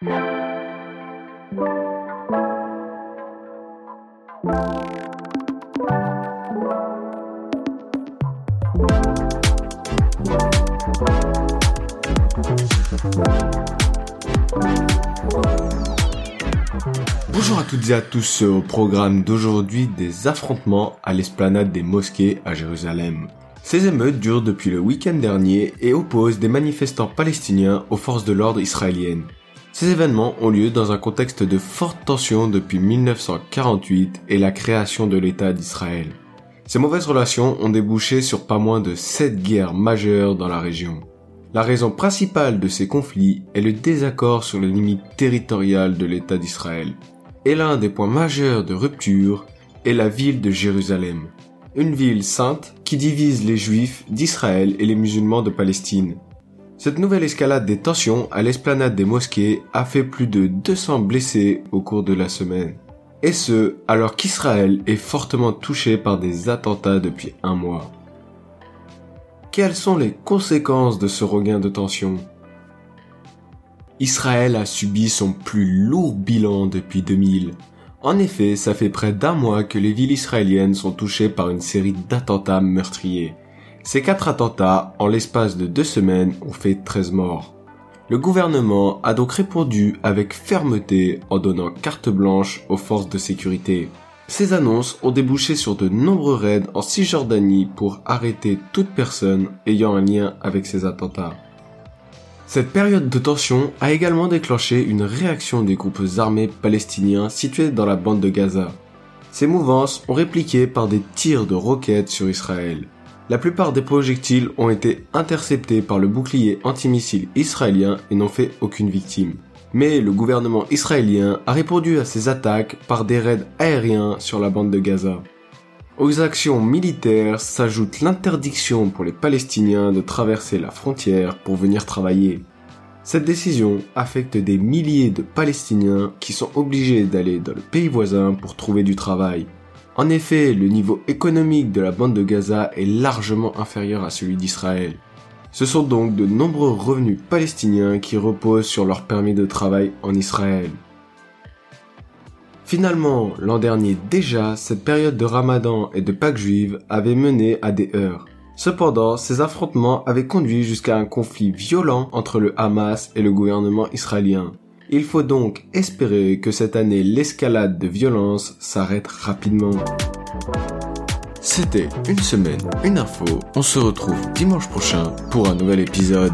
Bonjour à toutes et à tous au programme d'aujourd'hui des affrontements à l'esplanade des mosquées à Jérusalem. Ces émeutes durent depuis le week-end dernier et opposent des manifestants palestiniens aux forces de l'ordre israéliennes. Ces événements ont lieu dans un contexte de forte tension depuis 1948 et la création de l'État d'Israël. Ces mauvaises relations ont débouché sur pas moins de sept guerres majeures dans la région. La raison principale de ces conflits est le désaccord sur les limites territoriales de l'État d'Israël. Et l'un des points majeurs de rupture est la ville de Jérusalem, une ville sainte qui divise les juifs d'Israël et les musulmans de Palestine. Cette nouvelle escalade des tensions à l'esplanade des mosquées a fait plus de 200 blessés au cours de la semaine. Et ce, alors qu'Israël est fortement touché par des attentats depuis un mois. Quelles sont les conséquences de ce regain de tension? Israël a subi son plus lourd bilan depuis 2000. En effet, ça fait près d'un mois que les villes israéliennes sont touchées par une série d'attentats meurtriers. Ces quatre attentats, en l'espace de deux semaines, ont fait 13 morts. Le gouvernement a donc répondu avec fermeté en donnant carte blanche aux forces de sécurité. Ces annonces ont débouché sur de nombreux raids en Cisjordanie pour arrêter toute personne ayant un lien avec ces attentats. Cette période de tension a également déclenché une réaction des groupes armés palestiniens situés dans la bande de Gaza. Ces mouvances ont répliqué par des tirs de roquettes sur Israël. La plupart des projectiles ont été interceptés par le bouclier antimissile israélien et n'ont fait aucune victime. Mais le gouvernement israélien a répondu à ces attaques par des raids aériens sur la bande de Gaza. Aux actions militaires s'ajoute l'interdiction pour les Palestiniens de traverser la frontière pour venir travailler. Cette décision affecte des milliers de Palestiniens qui sont obligés d'aller dans le pays voisin pour trouver du travail. En effet, le niveau économique de la bande de Gaza est largement inférieur à celui d'Israël. Ce sont donc de nombreux revenus palestiniens qui reposent sur leur permis de travail en Israël. Finalement, l'an dernier déjà, cette période de ramadan et de Pâques juive avait mené à des heurts. Cependant, ces affrontements avaient conduit jusqu'à un conflit violent entre le Hamas et le gouvernement israélien. Il faut donc espérer que cette année l'escalade de violence s'arrête rapidement. C'était une semaine, une info. On se retrouve dimanche prochain pour un nouvel épisode.